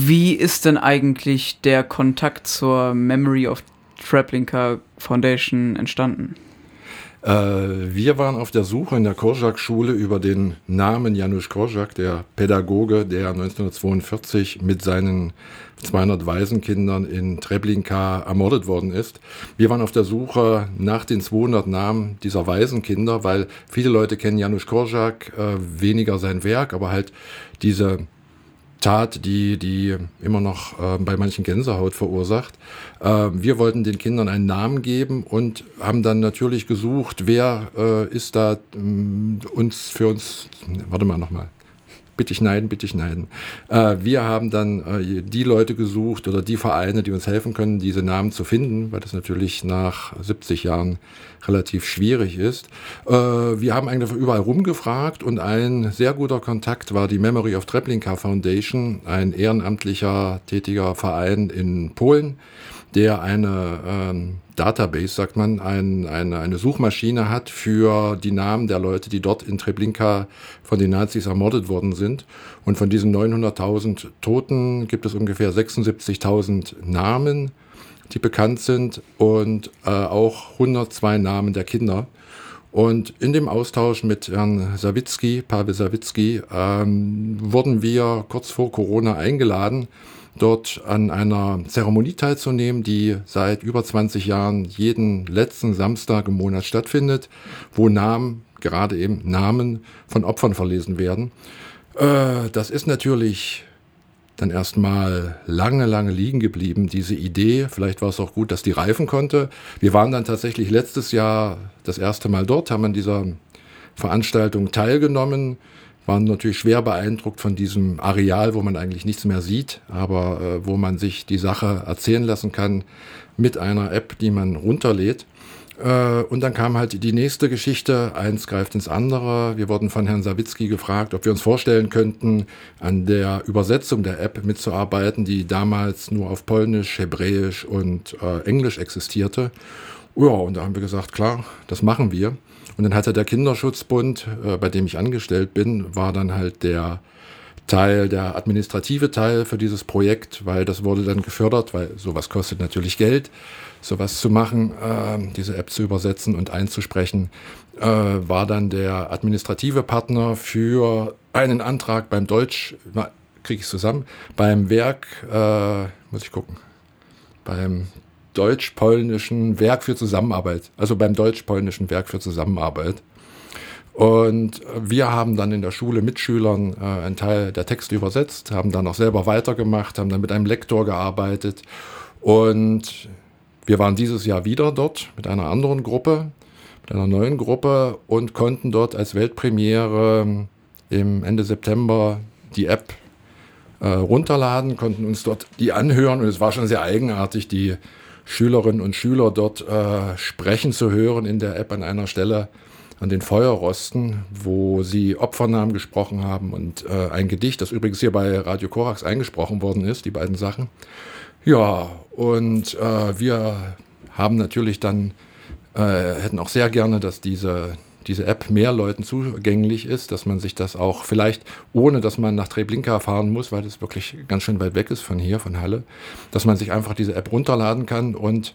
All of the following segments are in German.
Wie ist denn eigentlich der Kontakt zur Memory of Treblinka Foundation entstanden? Äh, wir waren auf der Suche in der Korczak-Schule über den Namen Janusz Korczak, der Pädagoge, der 1942 mit seinen 200 Waisenkindern in Treblinka ermordet worden ist. Wir waren auf der Suche nach den 200 Namen dieser Waisenkinder, weil viele Leute kennen Janusz Korczak, äh, weniger sein Werk, aber halt diese Tat, die, die immer noch äh, bei manchen Gänsehaut verursacht. Äh, wir wollten den Kindern einen Namen geben und haben dann natürlich gesucht, wer äh, ist da mm, uns für uns, warte mal nochmal, bitte schneiden, bitte schneiden. Äh, wir haben dann äh, die Leute gesucht oder die Vereine, die uns helfen können, diese Namen zu finden, weil das natürlich nach 70 Jahren relativ schwierig ist. Äh, wir haben eigentlich überall rumgefragt und ein sehr guter Kontakt war die Memory of Treblinka Foundation, ein ehrenamtlicher tätiger Verein in Polen der eine ähm, Database, sagt man, ein, eine, eine Suchmaschine hat für die Namen der Leute, die dort in Treblinka von den Nazis ermordet worden sind. Und von diesen 900.000 Toten gibt es ungefähr 76.000 Namen, die bekannt sind und äh, auch 102 Namen der Kinder. Und in dem Austausch mit Herrn Sawicki, Pavel Sawicki, ähm, wurden wir kurz vor Corona eingeladen, dort an einer Zeremonie teilzunehmen, die seit über 20 Jahren jeden letzten Samstag im Monat stattfindet, wo Namen, gerade eben Namen von Opfern verlesen werden. Äh, das ist natürlich dann erstmal lange, lange liegen geblieben, diese Idee. Vielleicht war es auch gut, dass die reifen konnte. Wir waren dann tatsächlich letztes Jahr das erste Mal dort, haben an dieser Veranstaltung teilgenommen waren natürlich schwer beeindruckt von diesem Areal, wo man eigentlich nichts mehr sieht, aber äh, wo man sich die Sache erzählen lassen kann mit einer App, die man runterlädt. Äh, und dann kam halt die nächste Geschichte, eins greift ins andere. Wir wurden von Herrn Sawicki gefragt, ob wir uns vorstellen könnten, an der Übersetzung der App mitzuarbeiten, die damals nur auf Polnisch, Hebräisch und äh, Englisch existierte. Ja, und da haben wir gesagt, klar, das machen wir. Und dann hatte der Kinderschutzbund, äh, bei dem ich angestellt bin, war dann halt der Teil, der administrative Teil für dieses Projekt, weil das wurde dann gefördert, weil sowas kostet natürlich Geld, sowas zu machen, äh, diese App zu übersetzen und einzusprechen, äh, war dann der administrative Partner für einen Antrag beim Deutsch, kriege ich zusammen, beim Werk, äh, muss ich gucken, beim deutsch-polnischen Werk für Zusammenarbeit, also beim deutsch-polnischen Werk für Zusammenarbeit. Und wir haben dann in der Schule mit Schülern äh, einen Teil der Texte übersetzt, haben dann auch selber weitergemacht, haben dann mit einem Lektor gearbeitet. Und wir waren dieses Jahr wieder dort mit einer anderen Gruppe, mit einer neuen Gruppe und konnten dort als Weltpremiere im Ende September die App äh, runterladen, konnten uns dort die anhören und es war schon sehr eigenartig, die Schülerinnen und Schüler dort äh, sprechen zu hören in der App an einer Stelle an den Feuerrosten, wo sie Opfernamen gesprochen haben und äh, ein Gedicht, das übrigens hier bei Radio Korax eingesprochen worden ist, die beiden Sachen. Ja, und äh, wir haben natürlich dann, äh, hätten auch sehr gerne, dass diese diese App mehr Leuten zugänglich ist, dass man sich das auch vielleicht, ohne dass man nach Treblinka fahren muss, weil das wirklich ganz schön weit weg ist von hier, von Halle, dass man sich einfach diese App runterladen kann und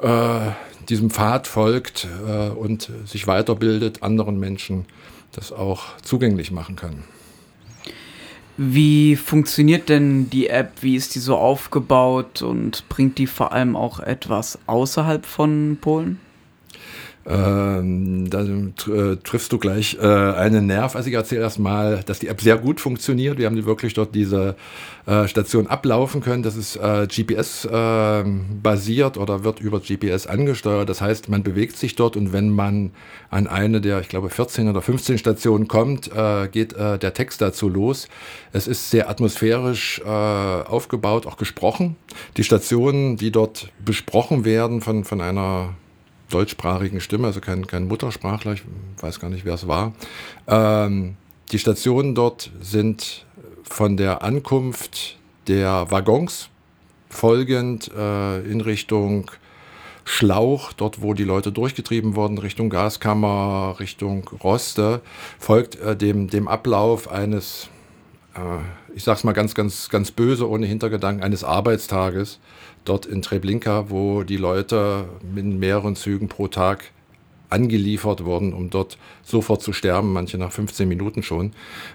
äh, diesem Pfad folgt äh, und sich weiterbildet, anderen Menschen das auch zugänglich machen kann. Wie funktioniert denn die App? Wie ist die so aufgebaut und bringt die vor allem auch etwas außerhalb von Polen? Ähm, da äh, triffst du gleich äh, einen Nerv. Also ich erzähle erst mal, dass die App sehr gut funktioniert. Wir haben wirklich dort diese äh, Station ablaufen können. Das ist äh, GPS äh, basiert oder wird über GPS angesteuert. Das heißt, man bewegt sich dort und wenn man an eine der, ich glaube, 14 oder 15 Stationen kommt, geht der Text dazu los. Es ist sehr atmosphärisch aufgebaut, auch gesprochen. Die Stationen, die dort besprochen werden von, von einer deutschsprachigen Stimme, also kein, kein Muttersprachler, ich weiß gar nicht, wer es war. Ähm, die Stationen dort sind von der Ankunft der Waggons folgend äh, in Richtung Schlauch, dort wo die Leute durchgetrieben wurden, Richtung Gaskammer, Richtung Roste, folgt äh, dem, dem Ablauf eines äh, ich sag's mal ganz, ganz, ganz böse, ohne Hintergedanken, eines Arbeitstages dort in Treblinka, wo die Leute in mehreren Zügen pro Tag angeliefert wurden, um dort sofort zu sterben, manche nach 15 Minuten schon,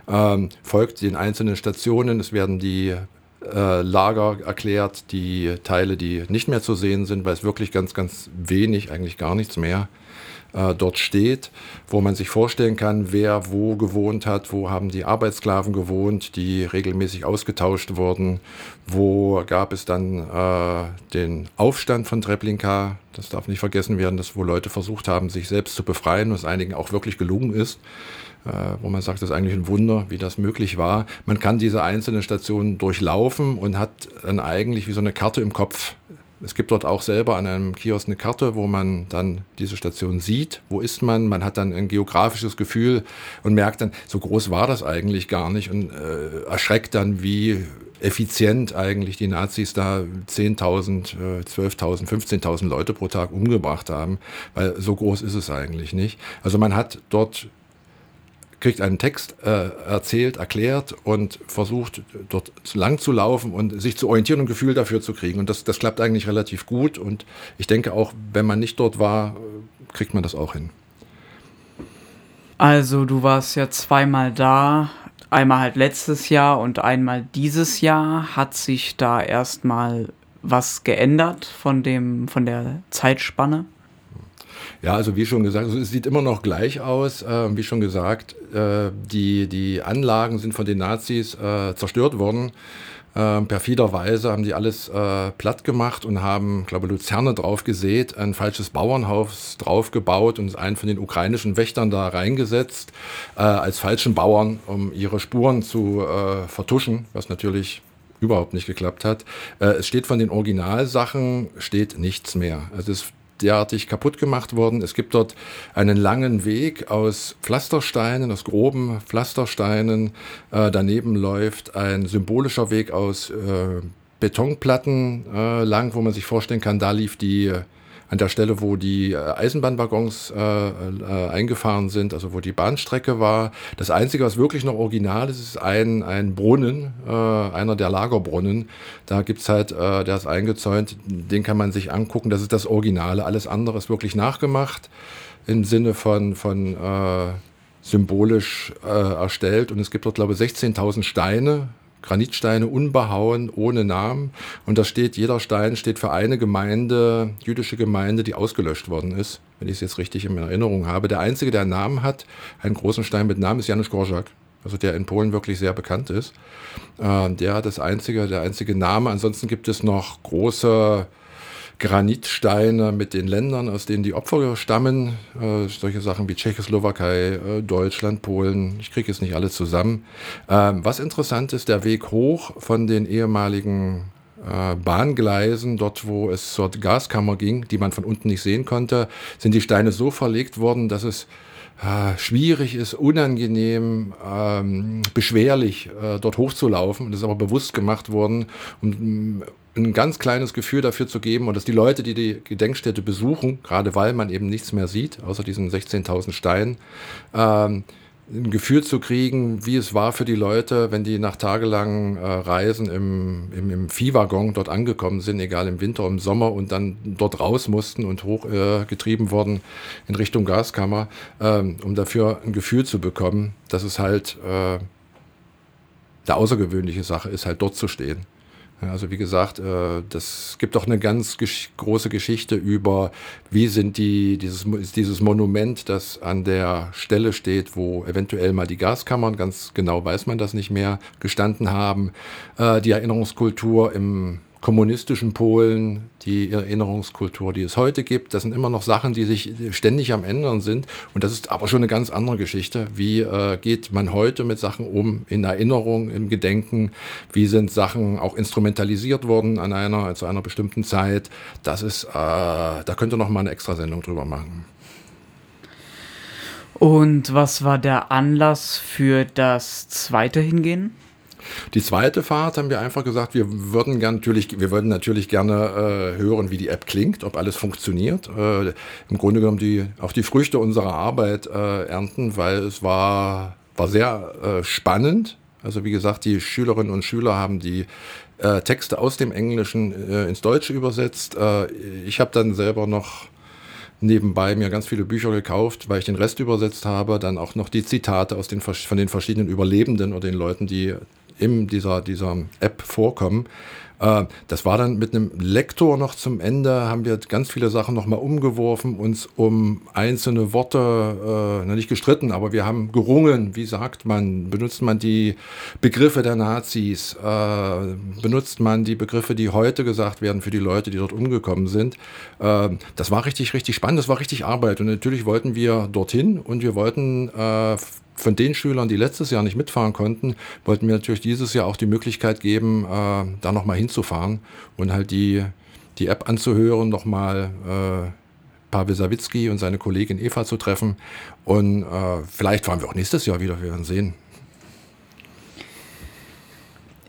ähm, folgt den einzelnen Stationen. Es werden die äh, Lager erklärt, die Teile, die nicht mehr zu sehen sind, weil es wirklich ganz, ganz wenig, eigentlich gar nichts mehr äh, dort steht, wo man sich vorstellen kann, wer wo gewohnt hat, wo haben die Arbeitssklaven gewohnt, die regelmäßig ausgetauscht wurden, wo gab es dann äh, den Aufstand von Treblinka, das darf nicht vergessen werden, dass wo Leute versucht haben, sich selbst zu befreien, was einigen auch wirklich gelungen ist äh, wo man sagt, das ist eigentlich ein Wunder, wie das möglich war. Man kann diese einzelnen Stationen durchlaufen und hat dann eigentlich wie so eine Karte im Kopf es gibt dort auch selber an einem Kiosk eine Karte, wo man dann diese Station sieht. Wo ist man? Man hat dann ein geografisches Gefühl und merkt dann, so groß war das eigentlich gar nicht und äh, erschreckt dann, wie effizient eigentlich die Nazis da 10.000, 12.000, 15.000 Leute pro Tag umgebracht haben, weil so groß ist es eigentlich nicht. Also man hat dort kriegt einen Text äh, erzählt, erklärt und versucht dort lang zu laufen und sich zu orientieren und Gefühl dafür zu kriegen. Und das, das klappt eigentlich relativ gut. Und ich denke auch, wenn man nicht dort war, kriegt man das auch hin. Also du warst ja zweimal da, einmal halt letztes Jahr und einmal dieses Jahr. Hat sich da erstmal was geändert von dem von der Zeitspanne? Ja, also wie schon gesagt, also es sieht immer noch gleich aus. Äh, wie schon gesagt, äh, die, die Anlagen sind von den Nazis äh, zerstört worden. Äh, perfiderweise haben die alles äh, platt gemacht und haben, glaube ich, Luzerne drauf gesät, ein falsches Bauernhaus draufgebaut und einen von den ukrainischen Wächtern da reingesetzt, äh, als falschen Bauern, um ihre Spuren zu äh, vertuschen, was natürlich überhaupt nicht geklappt hat. Es steht von den Originalsachen steht nichts mehr. Also es derartig kaputt gemacht worden. Es gibt dort einen langen Weg aus Pflastersteinen, aus groben Pflastersteinen. Äh, daneben läuft ein symbolischer Weg aus äh, Betonplatten äh, lang, wo man sich vorstellen kann, da lief die an der Stelle, wo die äh, Eisenbahnwaggons äh, äh, eingefahren sind, also wo die Bahnstrecke war. Das Einzige, was wirklich noch original ist, ist ein, ein Brunnen, äh, einer der Lagerbrunnen. Da gibt's halt, äh, der ist eingezäunt, den kann man sich angucken, das ist das Originale. Alles andere ist wirklich nachgemacht im Sinne von, von äh, symbolisch äh, erstellt. Und es gibt dort, glaube ich, 16.000 Steine Granitsteine unbehauen, ohne Namen. Und da steht, jeder Stein steht für eine Gemeinde, jüdische Gemeinde, die ausgelöscht worden ist, wenn ich es jetzt richtig in Erinnerung habe. Der einzige, der einen Namen hat, einen großen Stein mit Namen, ist Janusz Korczak. Also der in Polen wirklich sehr bekannt ist. Äh, der hat das einzige, der einzige Name. Ansonsten gibt es noch große Granitsteine mit den Ländern, aus denen die Opfer stammen. Äh, solche Sachen wie Tschechoslowakei, äh, Deutschland, Polen. Ich kriege es nicht alle zusammen. Ähm, was interessant ist, der Weg hoch von den ehemaligen äh, Bahngleisen, dort wo es zur Gaskammer ging, die man von unten nicht sehen konnte, sind die Steine so verlegt worden, dass es äh, schwierig ist, unangenehm, ähm, beschwerlich, äh, dort hochzulaufen. Das ist aber bewusst gemacht worden, um ein ganz kleines Gefühl dafür zu geben und dass die Leute, die die Gedenkstätte besuchen, gerade weil man eben nichts mehr sieht, außer diesen 16.000 Steinen, ähm, ein Gefühl zu kriegen, wie es war für die Leute, wenn die nach tagelangen äh, Reisen im, im, im Viehwaggon dort angekommen sind, egal im Winter, im Sommer und dann dort raus mussten und hochgetrieben äh, wurden in Richtung Gaskammer, ähm, um dafür ein Gefühl zu bekommen, dass es halt äh, der außergewöhnliche Sache ist, halt dort zu stehen. Also wie gesagt, äh, das gibt auch eine ganz große Geschichte über, wie sind die, dieses, dieses Monument, das an der Stelle steht, wo eventuell mal die Gaskammern, ganz genau weiß man das nicht mehr, gestanden haben. Äh, die Erinnerungskultur im kommunistischen Polen, die Erinnerungskultur, die es heute gibt. Das sind immer noch Sachen, die sich ständig am Ändern sind. Und das ist aber schon eine ganz andere Geschichte. Wie äh, geht man heute mit Sachen um in Erinnerung, im Gedenken? Wie sind Sachen auch instrumentalisiert worden an einer, zu einer bestimmten Zeit? Das ist, äh, da könnte noch mal eine Extrasendung drüber machen. Und was war der Anlass für das zweite Hingehen? Die zweite Fahrt haben wir einfach gesagt, wir würden gern natürlich, wir würden natürlich gerne äh, hören, wie die App klingt, ob alles funktioniert. Äh, Im Grunde genommen die, auch die Früchte unserer Arbeit äh, ernten, weil es war, war sehr äh, spannend. Also wie gesagt, die Schülerinnen und Schüler haben die äh, Texte aus dem Englischen äh, ins Deutsche übersetzt. Ich habe dann selber noch nebenbei mir ganz viele Bücher gekauft, weil ich den Rest übersetzt habe, dann auch noch die Zitate aus den, von den verschiedenen Überlebenden oder den Leuten, die in dieser, dieser App vorkommen. Äh, das war dann mit einem Lektor noch zum Ende, haben wir ganz viele Sachen nochmal umgeworfen, uns um einzelne Worte, äh, nicht gestritten, aber wir haben gerungen, wie sagt man, benutzt man die Begriffe der Nazis, äh, benutzt man die Begriffe, die heute gesagt werden für die Leute, die dort umgekommen sind. Äh, das war richtig, richtig spannend, das war richtig Arbeit. Und natürlich wollten wir dorthin und wir wollten äh, von den Schülern, die letztes Jahr nicht mitfahren konnten, wollten wir natürlich dieses Jahr auch die Möglichkeit geben, äh, da nochmal hinzufahren und halt die, die App anzuhören, nochmal äh, Pavel Sawicki und seine Kollegin Eva zu treffen. Und äh, vielleicht fahren wir auch nächstes Jahr wieder, wir werden sehen.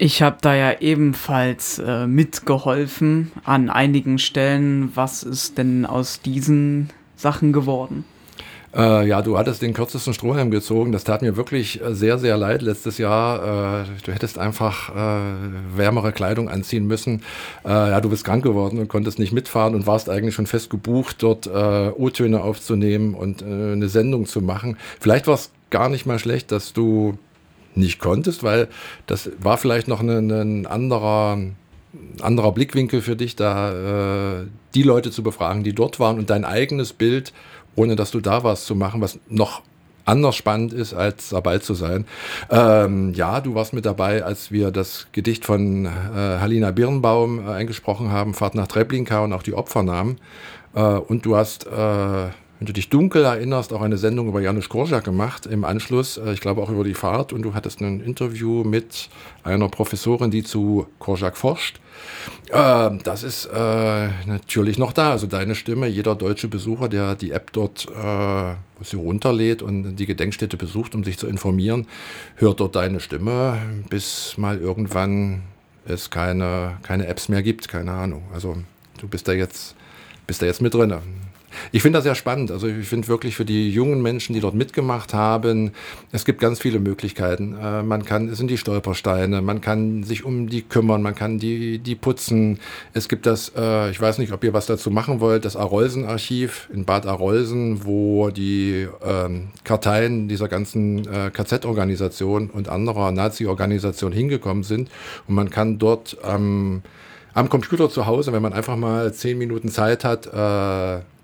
Ich habe da ja ebenfalls äh, mitgeholfen an einigen Stellen. Was ist denn aus diesen Sachen geworden? Äh, ja, du hattest den kürzesten Strohhalm gezogen. Das tat mir wirklich äh, sehr, sehr leid letztes Jahr. Äh, du hättest einfach äh, wärmere Kleidung anziehen müssen. Äh, ja, du bist krank geworden und konntest nicht mitfahren und warst eigentlich schon fest gebucht, dort äh, O-Töne aufzunehmen und eine Sendung zu machen. Vielleicht war es gar nicht mal schlecht, dass du nicht konntest, weil das war vielleicht noch ein, ein anderer anderer Blickwinkel für dich, da äh, die Leute zu befragen, die dort waren und dein eigenes Bild ohne dass du da warst, zu machen, was noch anders spannend ist, als dabei zu sein. Ähm, ja, du warst mit dabei, als wir das Gedicht von äh, Halina Birnbaum äh, eingesprochen haben, Fahrt nach Treblinka und auch die Opfernamen. Äh, und du hast, äh, wenn du dich dunkel erinnerst, auch eine Sendung über Janusz Korczak gemacht im Anschluss, äh, ich glaube auch über die Fahrt. Und du hattest ein Interview mit einer Professorin, die zu Korczak forscht. Äh, das ist äh, natürlich noch da. Also deine Stimme, jeder deutsche Besucher, der die App dort äh, sie runterlädt und die Gedenkstätte besucht, um sich zu informieren, hört dort deine Stimme, bis mal irgendwann es keine, keine Apps mehr gibt, keine Ahnung. Also du bist da jetzt, bist da jetzt mit drin. Ich finde das sehr spannend. Also ich finde wirklich für die jungen Menschen, die dort mitgemacht haben, es gibt ganz viele Möglichkeiten. Äh, man kann, es sind die Stolpersteine, man kann sich um die kümmern, man kann die, die putzen. Es gibt das, äh, ich weiß nicht, ob ihr was dazu machen wollt, das Arolsen-Archiv in Bad Arolsen, wo die ähm, Karteien dieser ganzen äh, KZ-Organisation und anderer Nazi-Organisation hingekommen sind. Und man kann dort ähm, am Computer zu Hause, wenn man einfach mal zehn Minuten Zeit hat,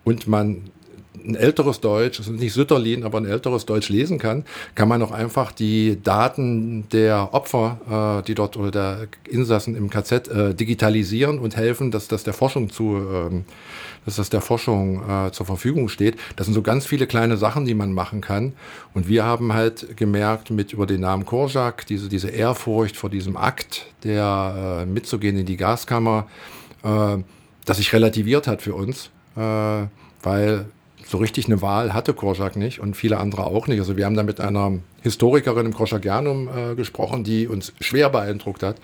und man ein älteres Deutsch, also nicht Sütterlin, aber ein älteres Deutsch lesen kann, kann man auch einfach die Daten der Opfer, äh, die dort oder der Insassen im KZ äh, digitalisieren und helfen, dass das der Forschung zu, äh, dass das der Forschung äh, zur Verfügung steht. Das sind so ganz viele kleine Sachen, die man machen kann. Und wir haben halt gemerkt, mit über den Namen Korjak, diese, diese Ehrfurcht vor diesem Akt, der äh, mitzugehen in die Gaskammer, äh, dass sich relativiert hat für uns äh, weil so richtig eine Wahl hatte Korczak nicht und viele andere auch nicht. Also wir haben da mit einer Historikerin im Korczakianum äh, gesprochen, die uns schwer beeindruckt hat,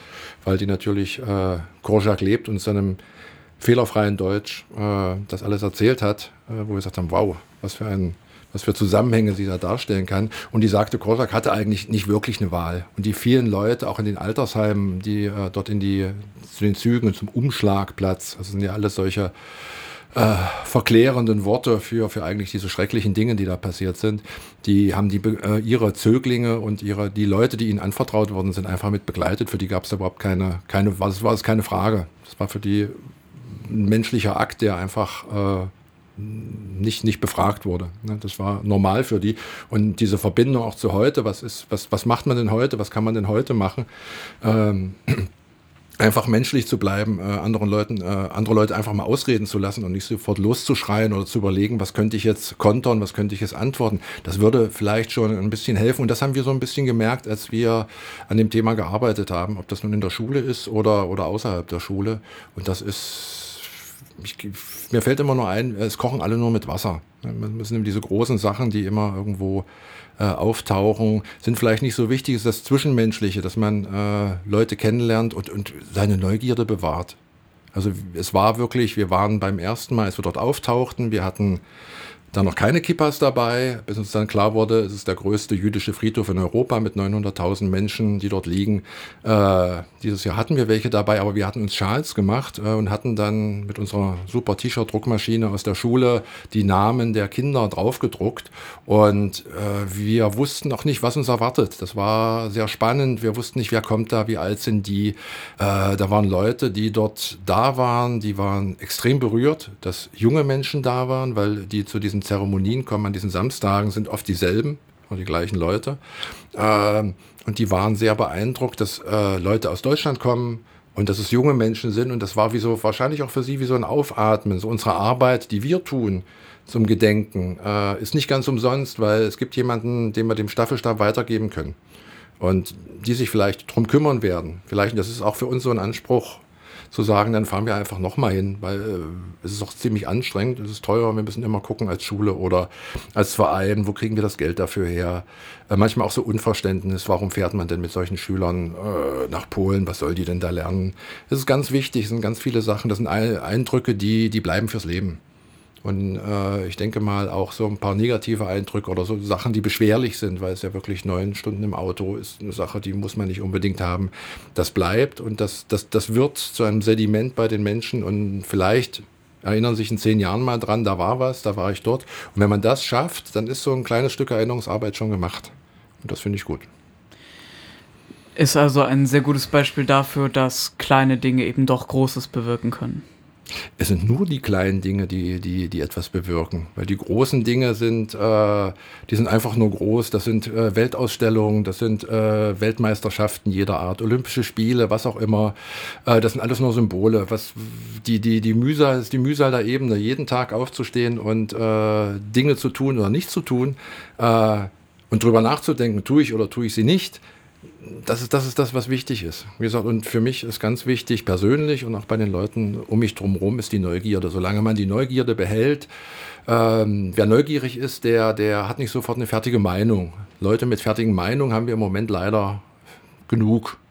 weil die natürlich äh, Korczak lebt und seinem fehlerfreien Deutsch äh, das alles erzählt hat, äh, wo wir gesagt haben, wow, was für ein was für Zusammenhänge sie da darstellen kann. Und die sagte, Korczak hatte eigentlich nicht wirklich eine Wahl. Und die vielen Leute, auch in den Altersheimen, die äh, dort in die, zu den Zügen zum Umschlagplatz, also sind ja alles solche äh, verklärenden Worte für, für eigentlich diese schrecklichen Dinge, die da passiert sind. Die haben die, äh, ihre Zöglinge und ihre, die Leute, die ihnen anvertraut worden sind, einfach mit begleitet. Für die gab es überhaupt keine, keine, was war es keine Frage. Das war für die ein menschlicher Akt, der einfach äh, nicht, nicht befragt wurde. Ne? Das war normal für die. Und diese Verbindung auch zu heute, was ist, was, was macht man denn heute, was kann man denn heute machen? Ähm, einfach menschlich zu bleiben, äh, anderen Leuten, äh, andere Leute einfach mal ausreden zu lassen und nicht sofort loszuschreien oder zu überlegen, was könnte ich jetzt kontern, was könnte ich jetzt antworten. Das würde vielleicht schon ein bisschen helfen. Und das haben wir so ein bisschen gemerkt, als wir an dem Thema gearbeitet haben, ob das nun in der Schule ist oder, oder außerhalb der Schule. Und das ist, ich, mir fällt immer nur ein, es kochen alle nur mit Wasser. Das sind diese großen Sachen, die immer irgendwo äh, auftauchen, sind vielleicht nicht so wichtig, ist das Zwischenmenschliche, dass man äh, Leute kennenlernt und, und seine Neugierde bewahrt. Also es war wirklich, wir waren beim ersten Mal, als wir dort auftauchten, wir hatten da noch keine Kippas dabei, bis uns dann klar wurde, es ist der größte jüdische Friedhof in Europa mit 900.000 Menschen, die dort liegen. Äh, dieses Jahr hatten wir welche dabei, aber wir hatten uns Schals gemacht äh, und hatten dann mit unserer super T-Shirt-Druckmaschine aus der Schule die Namen der Kinder draufgedruckt. Und äh, wir wussten noch nicht, was uns erwartet. Das war sehr spannend. Wir wussten nicht, wer kommt da, wie alt sind die. Äh, da waren Leute, die dort da waren, die waren extrem berührt, dass junge Menschen da waren, weil die zu diesen Zeremonien kommen an diesen Samstagen, sind oft dieselben oder die gleichen Leute. Ähm, und die waren sehr beeindruckt, dass äh, Leute aus Deutschland kommen und dass es junge Menschen sind. Und das war wie so, wahrscheinlich auch für sie wie so ein Aufatmen. So unsere Arbeit, die wir tun zum Gedenken, äh, ist nicht ganz umsonst, weil es gibt jemanden, dem wir dem Staffelstab weitergeben können. Und die sich vielleicht drum kümmern werden. Vielleicht, das ist auch für uns so ein Anspruch, zu sagen, dann fahren wir einfach nochmal hin, weil äh, es ist auch ziemlich anstrengend, es ist teuer, wir müssen immer gucken als Schule oder als Verein, wo kriegen wir das Geld dafür her. Äh, manchmal auch so Unverständnis, warum fährt man denn mit solchen Schülern äh, nach Polen, was soll die denn da lernen? Das ist ganz wichtig, es sind ganz viele Sachen, das sind Eindrücke, die, die bleiben fürs Leben. Und äh, ich denke mal auch so ein paar negative Eindrücke oder so Sachen, die beschwerlich sind, weil es ja wirklich neun Stunden im Auto ist, eine Sache, die muss man nicht unbedingt haben. Das bleibt und das, das, das wird zu einem Sediment bei den Menschen und vielleicht erinnern sich in zehn Jahren mal dran, da war was, da war ich dort. Und wenn man das schafft, dann ist so ein kleines Stück Erinnerungsarbeit schon gemacht. Und das finde ich gut. Ist also ein sehr gutes Beispiel dafür, dass kleine Dinge eben doch Großes bewirken können. Es sind nur die kleinen Dinge, die, die, die etwas bewirken. Weil die großen Dinge sind, äh, die sind einfach nur groß. Das sind äh, Weltausstellungen, das sind äh, Weltmeisterschaften jeder Art, Olympische Spiele, was auch immer. Äh, das sind alles nur Symbole. Was, die, die, die Mühsal ist die Mühsal der Ebene, jeden Tag aufzustehen und äh, Dinge zu tun oder nicht zu tun äh, und drüber nachzudenken, tue ich oder tue ich sie nicht das ist, das ist das, was wichtig ist. Wie gesagt, und für mich ist ganz wichtig, persönlich und auch bei den Leuten um mich drumherum, ist die Neugierde. Solange man die Neugierde behält, ähm, wer neugierig ist, der, der hat nicht sofort eine fertige Meinung. Leute mit fertigen Meinungen haben wir im Moment leider genug.